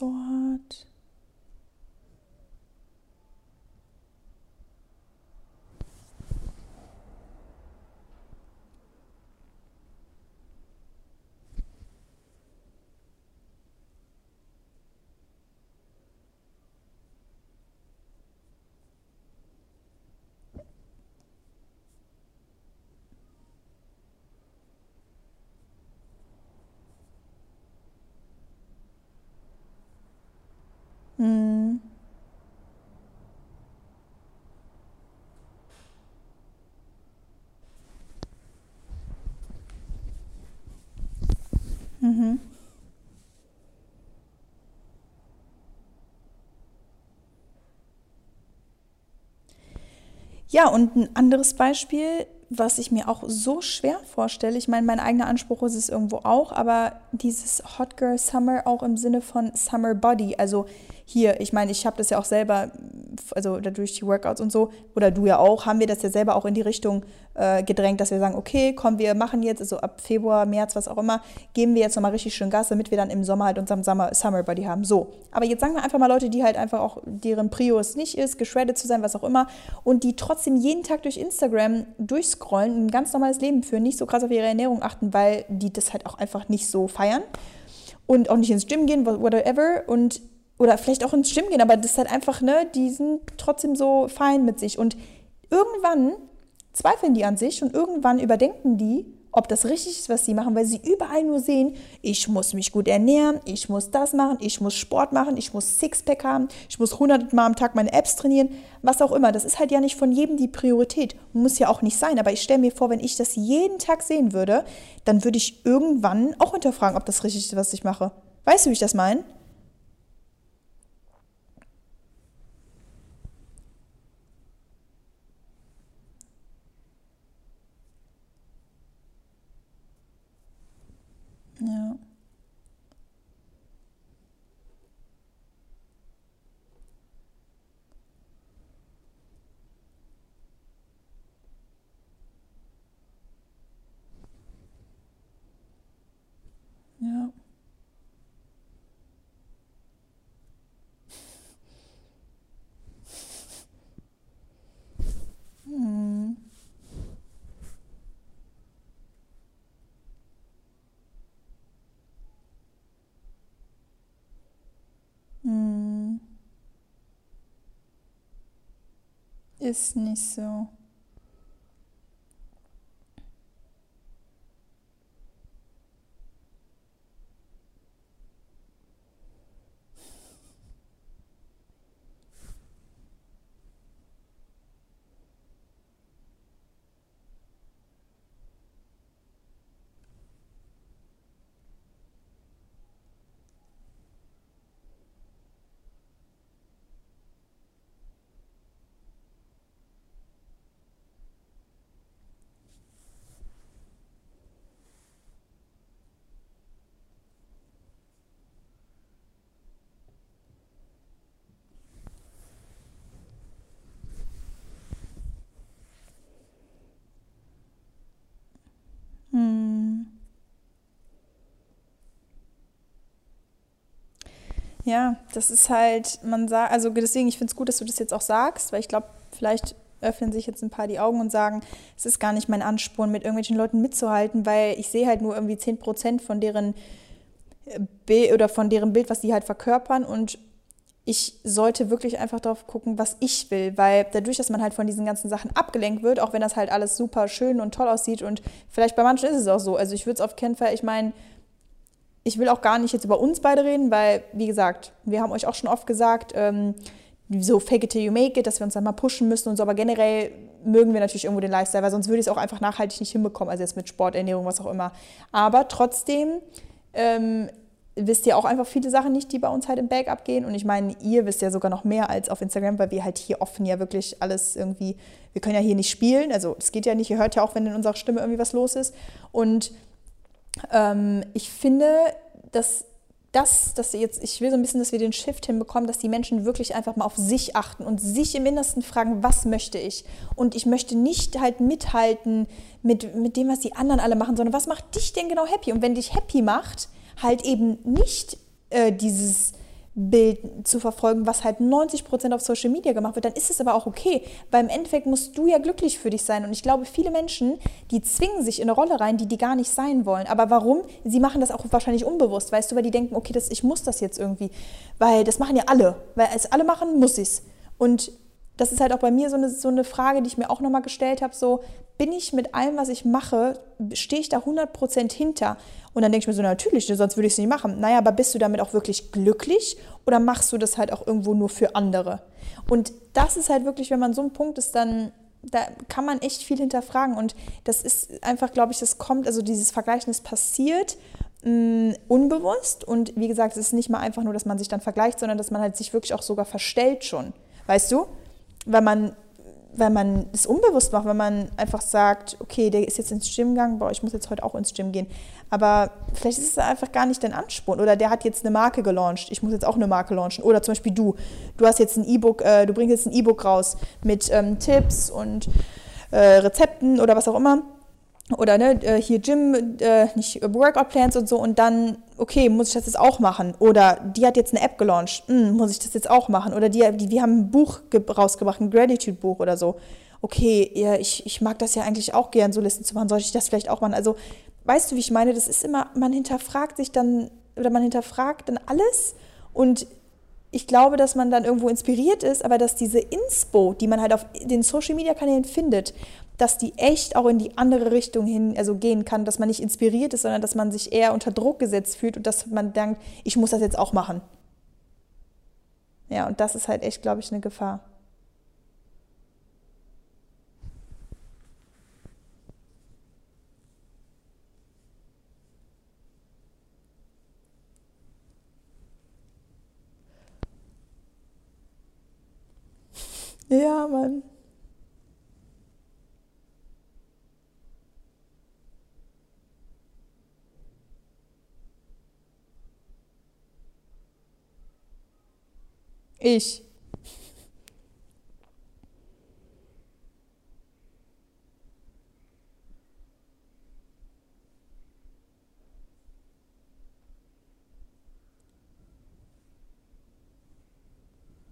Das Ja, und ein anderes Beispiel, was ich mir auch so schwer vorstelle, ich meine, mein eigener Anspruch ist es irgendwo auch, aber dieses Hot Girl Summer auch im Sinne von Summer Body, also hier, ich meine, ich habe das ja auch selber, also durch die Workouts und so, oder du ja auch, haben wir das ja selber auch in die Richtung äh, gedrängt, dass wir sagen, okay, komm, wir machen jetzt, also ab Februar, März, was auch immer, geben wir jetzt nochmal richtig schön Gas, damit wir dann im Sommer halt unseren Summer, Summer Body haben. So, aber jetzt sagen wir einfach mal Leute, die halt einfach auch, deren Prio es nicht ist, geschreddet zu sein, was auch immer, und die trotzdem jeden Tag durch Instagram durchscrollen, ein ganz normales Leben führen, nicht so krass auf ihre Ernährung achten, weil die das halt auch einfach nicht so feiern und auch nicht ins Gym gehen, whatever, und oder vielleicht auch ins Gym gehen, aber das ist halt einfach, ne, die sind trotzdem so fein mit sich. Und irgendwann zweifeln die an sich und irgendwann überdenken die, ob das richtig ist, was sie machen, weil sie überall nur sehen, ich muss mich gut ernähren, ich muss das machen, ich muss Sport machen, ich muss Sixpack haben, ich muss 100 Mal am Tag meine Apps trainieren, was auch immer. Das ist halt ja nicht von jedem die Priorität. Muss ja auch nicht sein, aber ich stelle mir vor, wenn ich das jeden Tag sehen würde, dann würde ich irgendwann auch hinterfragen, ob das richtig ist, was ich mache. Weißt du, wie ich das meine? Ja. Ist nicht so. Ja, das ist halt, man sagt, also deswegen, ich finde es gut, dass du das jetzt auch sagst, weil ich glaube, vielleicht öffnen sich jetzt ein paar die Augen und sagen, es ist gar nicht mein Ansporn, mit irgendwelchen Leuten mitzuhalten, weil ich sehe halt nur irgendwie 10 Prozent von deren äh, Bild oder von deren Bild, was die halt verkörpern und ich sollte wirklich einfach darauf gucken, was ich will, weil dadurch, dass man halt von diesen ganzen Sachen abgelenkt wird, auch wenn das halt alles super schön und toll aussieht und vielleicht bei manchen ist es auch so, also ich würde es auf keinen Fall, ich meine, ich will auch gar nicht jetzt über uns beide reden, weil, wie gesagt, wir haben euch auch schon oft gesagt, ähm, so fake it till you make it, dass wir uns dann mal pushen müssen und so, aber generell mögen wir natürlich irgendwo den Lifestyle, weil sonst würde ich es auch einfach nachhaltig nicht hinbekommen, also jetzt mit Sport, Ernährung, was auch immer. Aber trotzdem ähm, wisst ihr auch einfach viele Sachen nicht, die bei uns halt im Bag abgehen. Und ich meine, ihr wisst ja sogar noch mehr als auf Instagram, weil wir halt hier offen ja wirklich alles irgendwie, wir können ja hier nicht spielen. Also es geht ja nicht, ihr hört ja auch, wenn in unserer Stimme irgendwie was los ist. Und ähm, ich finde, dass das, dass jetzt, ich will so ein bisschen, dass wir den Shift hinbekommen, dass die Menschen wirklich einfach mal auf sich achten und sich im Innersten fragen, was möchte ich? Und ich möchte nicht halt mithalten mit, mit dem, was die anderen alle machen, sondern was macht dich denn genau happy? Und wenn dich happy macht, halt eben nicht äh, dieses Bild zu verfolgen, was halt 90 Prozent auf Social Media gemacht wird, dann ist es aber auch okay, weil im Endeffekt musst du ja glücklich für dich sein. Und ich glaube, viele Menschen, die zwingen sich in eine Rolle rein, die die gar nicht sein wollen. Aber warum? Sie machen das auch wahrscheinlich unbewusst, weißt du, weil die denken, okay, das, ich muss das jetzt irgendwie, weil das machen ja alle, weil es alle machen, muss ich es. Und das ist halt auch bei mir so eine, so eine Frage, die ich mir auch nochmal gestellt habe, so, bin ich mit allem, was ich mache, stehe ich da 100% hinter? Und dann denke ich mir so, natürlich, sonst würde ich es nicht machen. Naja, aber bist du damit auch wirklich glücklich oder machst du das halt auch irgendwo nur für andere? Und das ist halt wirklich, wenn man so ein Punkt ist, dann da kann man echt viel hinterfragen. Und das ist einfach, glaube ich, das kommt, also dieses Vergleichen, das passiert mh, mm, unbewusst. Und wie gesagt, es ist nicht mal einfach nur, dass man sich dann vergleicht, sondern dass man halt sich wirklich auch sogar verstellt schon. Weißt du? Weil man weil man es unbewusst macht, wenn man einfach sagt, okay, der ist jetzt ins Gym gegangen, boah, ich muss jetzt heute auch ins Gym gehen. Aber vielleicht ist es einfach gar nicht dein Ansporn. Oder der hat jetzt eine Marke gelauncht, ich muss jetzt auch eine Marke launchen. Oder zum Beispiel du, du hast jetzt ein E-Book, äh, du bringst jetzt ein E-Book raus mit ähm, Tipps und äh, Rezepten oder was auch immer oder ne, äh, hier Gym, äh, nicht Workout Plans und so und dann, okay, muss ich das jetzt auch machen? Oder die hat jetzt eine App gelauncht, hm, muss ich das jetzt auch machen? Oder die, die wir haben ein Buch rausgebracht, ein Gratitude-Buch oder so. Okay, ja, ich, ich mag das ja eigentlich auch gern, so Listen zu machen, sollte ich das vielleicht auch machen? Also, weißt du, wie ich meine? Das ist immer, man hinterfragt sich dann, oder man hinterfragt dann alles und ich glaube, dass man dann irgendwo inspiriert ist, aber dass diese Inspo, die man halt auf den Social-Media-Kanälen findet, dass die echt auch in die andere Richtung hin, also gehen kann, dass man nicht inspiriert ist, sondern dass man sich eher unter Druck gesetzt fühlt und dass man denkt, ich muss das jetzt auch machen. Ja, und das ist halt echt, glaube ich, eine Gefahr. Ja, Mann. Ich.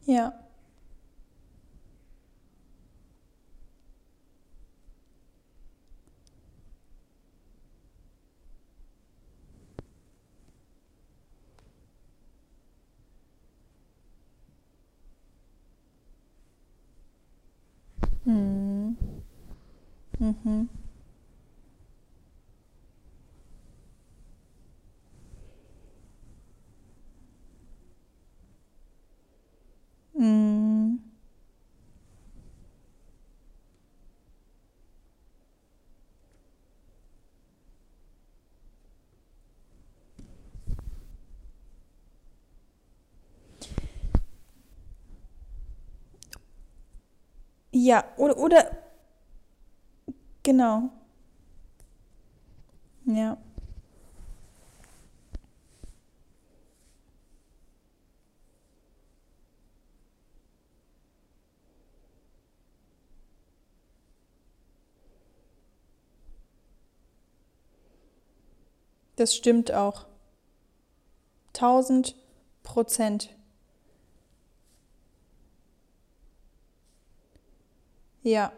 Ja. Mhm. Mhm. Mhm. Ja, oder, oder genau. Ja, das stimmt auch. Tausend Prozent. Ja.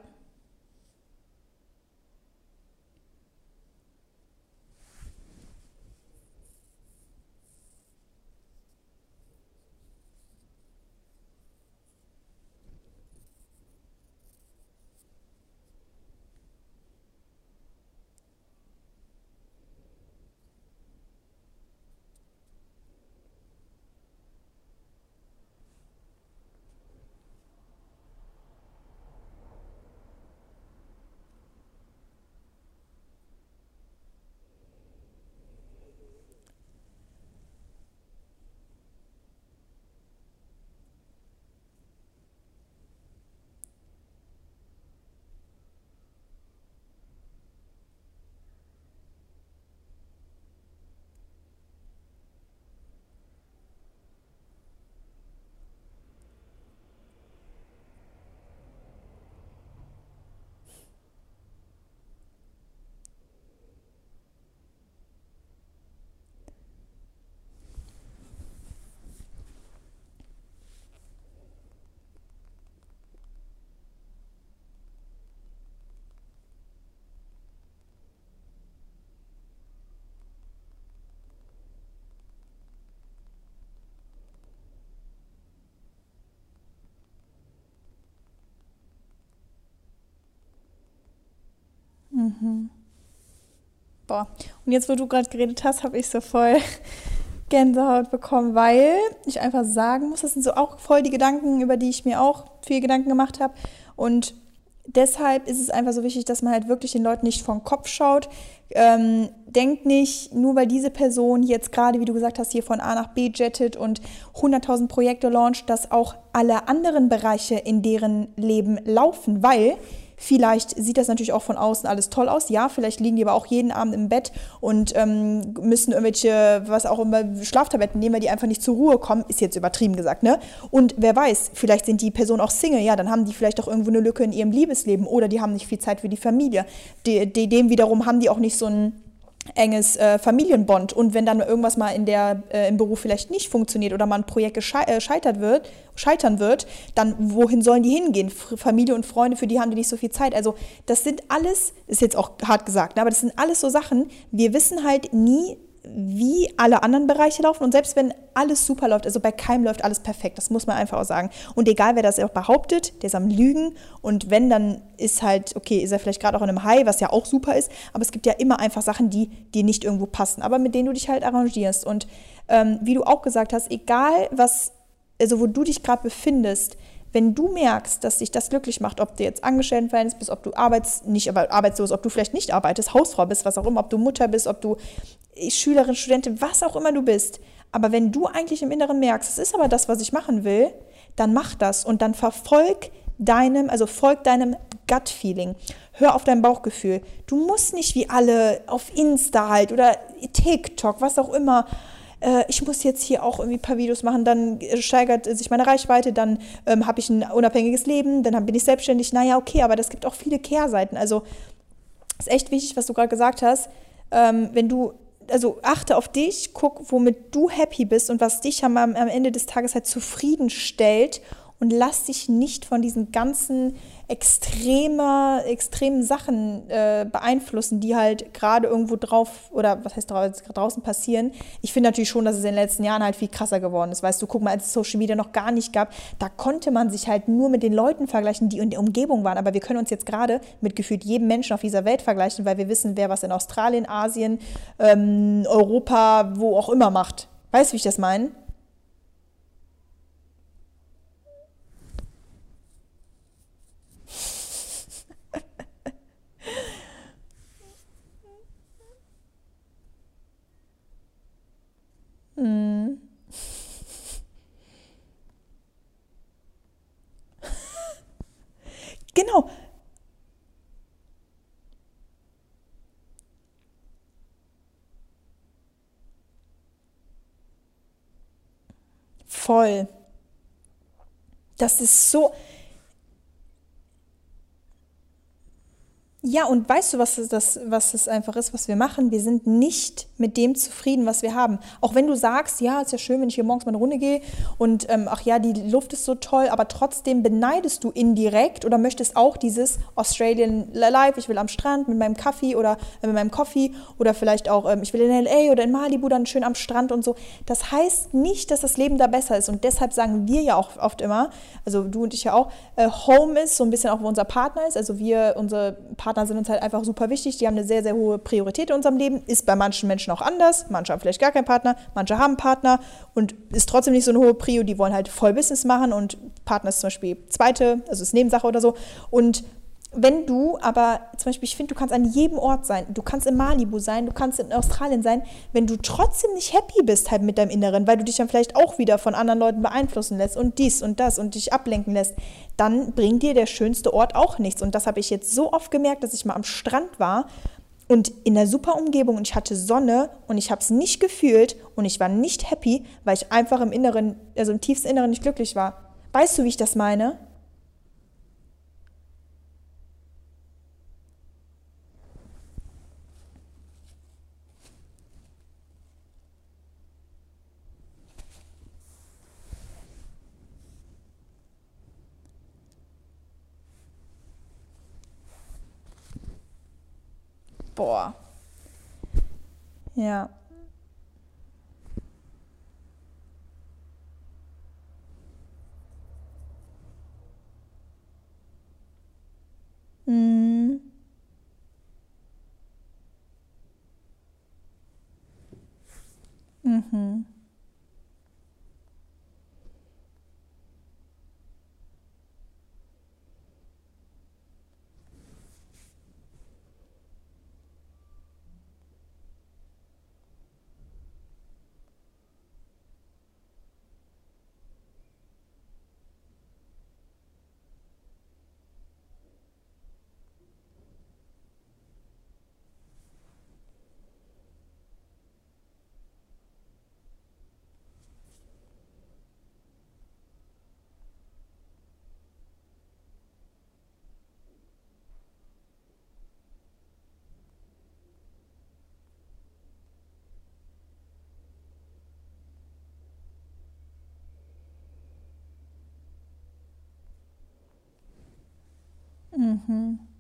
Boah. Und jetzt, wo du gerade geredet hast, habe ich so voll Gänsehaut bekommen, weil ich einfach sagen muss, das sind so auch voll die Gedanken, über die ich mir auch viel Gedanken gemacht habe. Und deshalb ist es einfach so wichtig, dass man halt wirklich den Leuten nicht den Kopf schaut. Ähm, denkt nicht, nur weil diese Person jetzt gerade, wie du gesagt hast, hier von A nach B jettet und 100.000 Projekte launcht, dass auch alle anderen Bereiche in deren Leben laufen, weil Vielleicht sieht das natürlich auch von außen alles toll aus. Ja, vielleicht liegen die aber auch jeden Abend im Bett und ähm, müssen irgendwelche, was auch immer, Schlaftabletten nehmen, weil die einfach nicht zur Ruhe kommen. Ist jetzt übertrieben gesagt, ne? Und wer weiß, vielleicht sind die Personen auch Single. Ja, dann haben die vielleicht auch irgendwo eine Lücke in ihrem Liebesleben oder die haben nicht viel Zeit für die Familie. Die, die, dem wiederum haben die auch nicht so ein enges äh, Familienbond. Und wenn dann irgendwas mal in der, äh, im Beruf vielleicht nicht funktioniert oder mal ein Projekt äh, wird, scheitern wird, dann wohin sollen die hingehen? F Familie und Freunde, für die haben die nicht so viel Zeit. Also das sind alles, ist jetzt auch hart gesagt, ne, aber das sind alles so Sachen, wir wissen halt nie, wie alle anderen Bereiche laufen. Und selbst wenn alles super läuft, also bei keinem läuft alles perfekt, das muss man einfach auch sagen. Und egal, wer das auch behauptet, der ist am Lügen. Und wenn, dann ist halt, okay, ist er vielleicht gerade auch in einem High, was ja auch super ist. Aber es gibt ja immer einfach Sachen, die dir nicht irgendwo passen, aber mit denen du dich halt arrangierst. Und ähm, wie du auch gesagt hast, egal was, also wo du dich gerade befindest, wenn du merkst, dass dich das glücklich macht, ob du jetzt Angestelltenverhältnis bist, ob du arbeits, nicht aber arbeitslos, ob du vielleicht nicht arbeitest, Hausfrau bist, was auch immer, ob du Mutter bist, ob du Schülerin, Studentin, was auch immer du bist. Aber wenn du eigentlich im Inneren merkst, es ist aber das, was ich machen will, dann mach das und dann verfolg deinem, also folg deinem Gut-Feeling. Hör auf dein Bauchgefühl. Du musst nicht wie alle auf Insta halt oder TikTok, was auch immer, äh, ich muss jetzt hier auch irgendwie ein paar Videos machen, dann steigert sich meine Reichweite, dann ähm, habe ich ein unabhängiges Leben, dann bin ich selbstständig. Naja, okay, aber das gibt auch viele Kehrseiten. Also ist echt wichtig, was du gerade gesagt hast. Ähm, wenn du also achte auf dich, guck, womit du happy bist und was dich am, am Ende des Tages halt zufriedenstellt und lass dich nicht von diesen ganzen extreme, extremen Sachen äh, beeinflussen, die halt gerade irgendwo drauf oder was heißt draußen passieren. Ich finde natürlich schon, dass es in den letzten Jahren halt viel krasser geworden ist. Weißt du, guck mal, als es Social Media noch gar nicht gab, da konnte man sich halt nur mit den Leuten vergleichen, die in der Umgebung waren. Aber wir können uns jetzt gerade mit gefühlt jedem Menschen auf dieser Welt vergleichen, weil wir wissen, wer was in Australien, Asien, ähm, Europa, wo auch immer macht. Weißt du, wie ich das meine? Hm. genau. Voll. Das ist so. Ja, und weißt du, was das, was es einfach ist, was wir machen? Wir sind nicht mit dem zufrieden, was wir haben. Auch wenn du sagst, ja, ist ja schön, wenn ich hier morgens mal eine Runde gehe und ähm, ach ja, die Luft ist so toll, aber trotzdem beneidest du indirekt oder möchtest auch dieses Australian Life, ich will am Strand mit meinem Kaffee oder äh, mit meinem Coffee oder vielleicht auch, ähm, ich will in LA oder in Malibu dann schön am Strand und so. Das heißt nicht, dass das Leben da besser ist und deshalb sagen wir ja auch oft immer, also du und ich ja auch, äh, Home ist so ein bisschen auch, wo unser Partner ist, also wir, unsere Partner Partner sind uns halt einfach super wichtig. Die haben eine sehr, sehr hohe Priorität in unserem Leben. Ist bei manchen Menschen auch anders. Manche haben vielleicht gar keinen Partner, manche haben einen Partner und ist trotzdem nicht so eine hohe Prio. Die wollen halt voll Business machen und Partner ist zum Beispiel zweite, also ist Nebensache oder so. Und wenn du aber, zum Beispiel, ich finde, du kannst an jedem Ort sein. Du kannst in Malibu sein, du kannst in Australien sein. Wenn du trotzdem nicht happy bist halt mit deinem Inneren, weil du dich dann vielleicht auch wieder von anderen Leuten beeinflussen lässt und dies und das und dich ablenken lässt, dann bringt dir der schönste Ort auch nichts. Und das habe ich jetzt so oft gemerkt, dass ich mal am Strand war und in der super Umgebung und ich hatte Sonne und ich habe es nicht gefühlt und ich war nicht happy, weil ich einfach im Inneren, also im tiefsten Inneren nicht glücklich war. Weißt du, wie ich das meine? Boah. Ja. Mhm. Mhm. Mhm.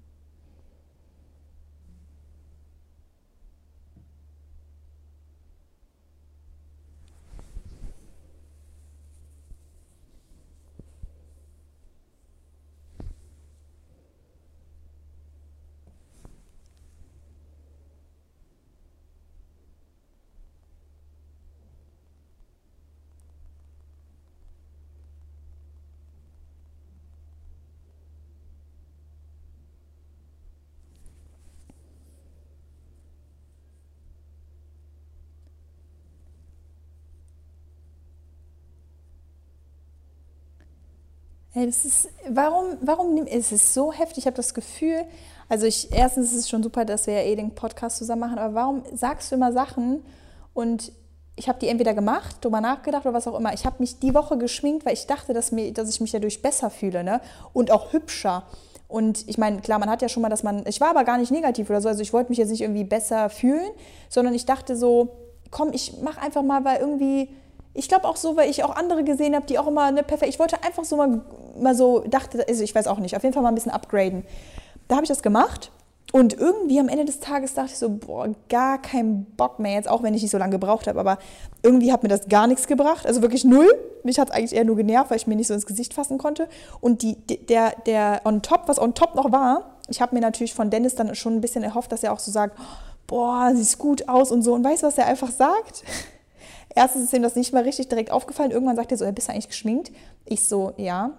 Hey, das ist, warum, warum ist es so heftig? Ich habe das Gefühl, also ich, erstens ist es schon super, dass wir ja eh den Podcast zusammen machen, aber warum sagst du immer Sachen und ich habe die entweder gemacht, drüber nachgedacht oder was auch immer. Ich habe mich die Woche geschminkt, weil ich dachte, dass, mir, dass ich mich dadurch besser fühle ne? und auch hübscher. Und ich meine, klar, man hat ja schon mal, dass man, ich war aber gar nicht negativ oder so, also ich wollte mich jetzt nicht irgendwie besser fühlen, sondern ich dachte so, komm, ich mache einfach mal, weil irgendwie Ich glaube auch so, weil ich auch andere gesehen habe, die auch immer ne, perfekt. Ich wollte einfach so mal, mal so, dachte, also ich weiß auch nicht, auf jeden Fall mal ein bisschen upgraden. Da habe ich das gemacht und irgendwie am Ende des Tages dachte ich so, boah, gar keinen Bock mehr jetzt, auch wenn ich nicht so lange gebraucht habe, aber irgendwie hat mir das gar nichts gebracht, also wirklich null. Mich hat es eigentlich eher nur genervt, weil ich mir nicht so ins Gesicht fassen konnte. Und die, der, der on top, was on top noch war, ich habe mir natürlich von Dennis dann schon ein bisschen erhofft, dass er auch so sagt, boah, siehst gut aus und so. Und weißt du, was er einfach sagt? Erstens ist ihm das nicht mal richtig direkt aufgefallen. Irgendwann sagt er so, ja, bist du eigentlich geschminkt? Ich so, ja.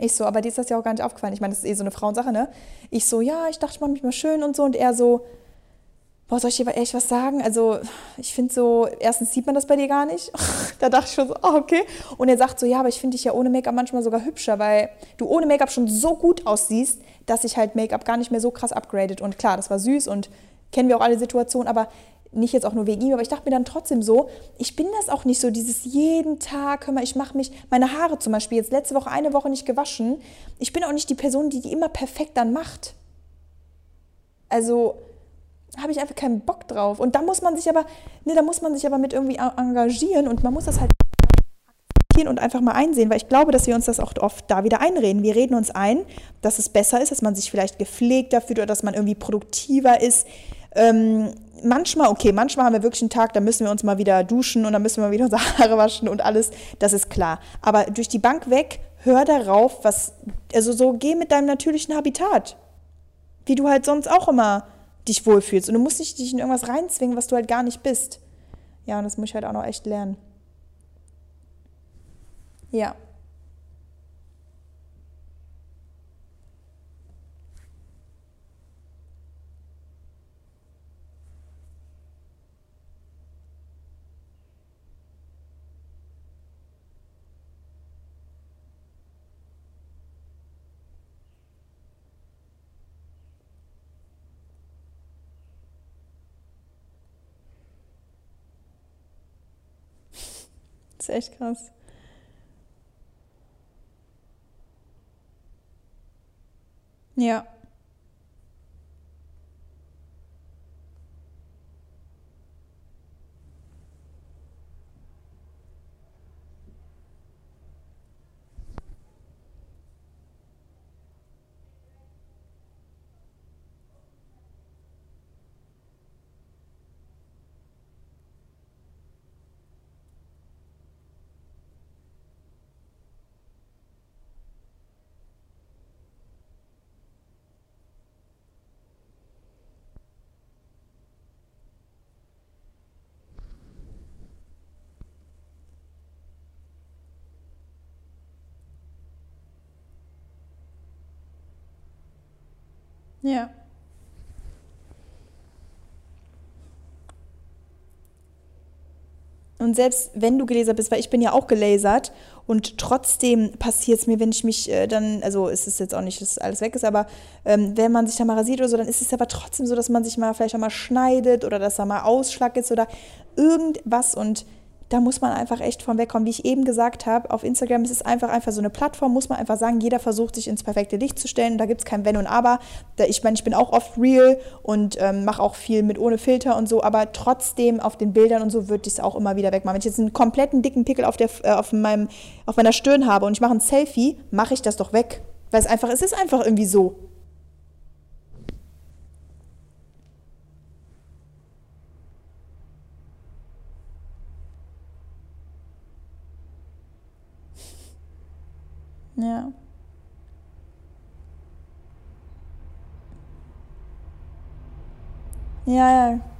Ich so, aber dir ist das ja auch gar nicht aufgefallen. Ich meine, das ist eh so eine Frauensache, ne? Ich so, ja, ich dachte, ich mache mich mal schön und so. Und er so, boah, soll ich dir echt was sagen? Also, ich finde so, erstens sieht man das bei dir gar nicht. da dachte ich schon so, oh, okay. Und er sagt so, ja, aber ich finde dich ja ohne Make-up manchmal sogar hübscher, weil du ohne Make-up schon so gut aussiehst, dass sich halt Make-up gar nicht mehr so krass upgradet. Und klar, das war süß und kennen wir auch alle Situationen, aber nicht jetzt auch nur wegen ihm, aber ich dachte mir dann trotzdem so, ich bin das auch nicht so, dieses jeden Tag, hör mal, ich mache mich, meine Haare zum Beispiel, jetzt letzte Woche eine Woche nicht gewaschen, ich bin auch nicht die Person, die die immer perfekt dann macht. Also habe ich einfach keinen Bock drauf. Und da muss man sich aber, ne, da muss man sich aber mit irgendwie engagieren und man muss das halt akzeptieren und einfach mal einsehen, weil ich glaube, dass wir uns das auch oft da wieder einreden. Wir reden uns ein, dass es besser ist, dass man sich vielleicht gepflegter fühlt oder dass man irgendwie produktiver ist. Ähm, manchmal, okay, manchmal haben wir wirklich einen Tag, da müssen wir uns mal wieder duschen und dann müssen wir wieder unsere Haare waschen und alles, das ist klar. Aber durch die Bank weg, hör darauf, was, also so, geh mit deinem natürlichen Habitat. Wie du halt sonst auch immer dich wohlfühlst. Und du musst nicht dich in irgendwas reinzwingen, was du halt gar nicht bist. Ja, und das muss ich halt auch noch echt lernen. Ja. Ist echt krass. Ja. Ja. Und selbst wenn du gelasert bist, weil ich bin ja auch gelasert und trotzdem passiert es mir, wenn ich mich äh, dann, also ist es jetzt auch nicht, dass alles weg ist, aber ähm, wenn man sich da mal rasiert oder so, dann ist es aber trotzdem so, dass man sich mal vielleicht auch mal schneidet oder dass da mal Ausschlag ist oder irgendwas und da muss man einfach echt von wegkommen. Wie ich eben gesagt habe, auf Instagram ist es einfach, einfach so eine Plattform, muss man einfach sagen, jeder versucht sich ins perfekte Licht zu stellen. Da gibt es kein Wenn und Aber. Ich meine, ich bin auch oft real und ähm, mache auch viel mit ohne Filter und so, aber trotzdem auf den Bildern und so würde ich es auch immer wieder wegmachen. Wenn ich jetzt einen kompletten dicken Pickel auf, der, äh, auf, meinem, auf meiner Stirn habe und ich mache ein Selfie, mache ich das doch weg. Weil es einfach, es ist einfach irgendwie so. Ja, ja. Ja.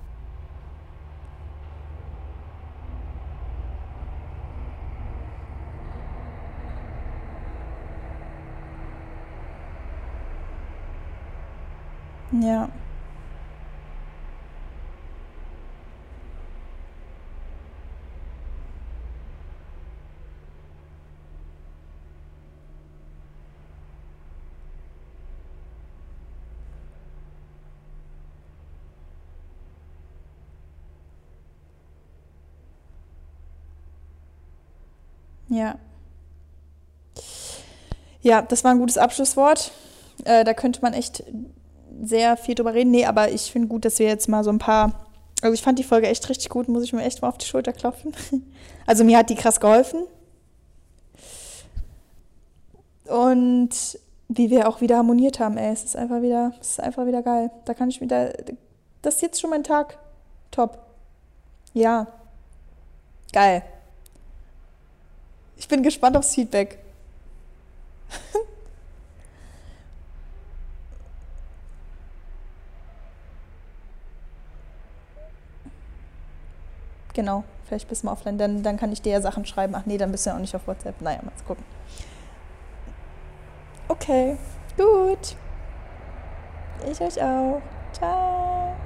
Ja. Ja, das war ein gutes Abschlusswort. Äh, da könnte man echt sehr viel drüber reden. Nee, aber ich finde gut, dass wir jetzt mal so ein paar Also ich fand die Folge echt richtig gut, muss ich mir echt mal auf die Schulter klopfen. Also mir hat die krass geholfen. Und wie wir auch wieder harmoniert haben, ey, es ist einfach wieder, es ist einfach wieder geil. Da kann ich wieder, das ist jetzt schon mein Tag. Top. Ja. Geil. Ich bin gespannt aufs Feedback. genau, vielleicht bist du mal offline. Dann, dann kann ich dir ja Sachen schreiben. Ach nee, dann bist du ja auch nicht auf WhatsApp. Naja, mal gucken. Okay, gut. Ich euch auch. Ciao.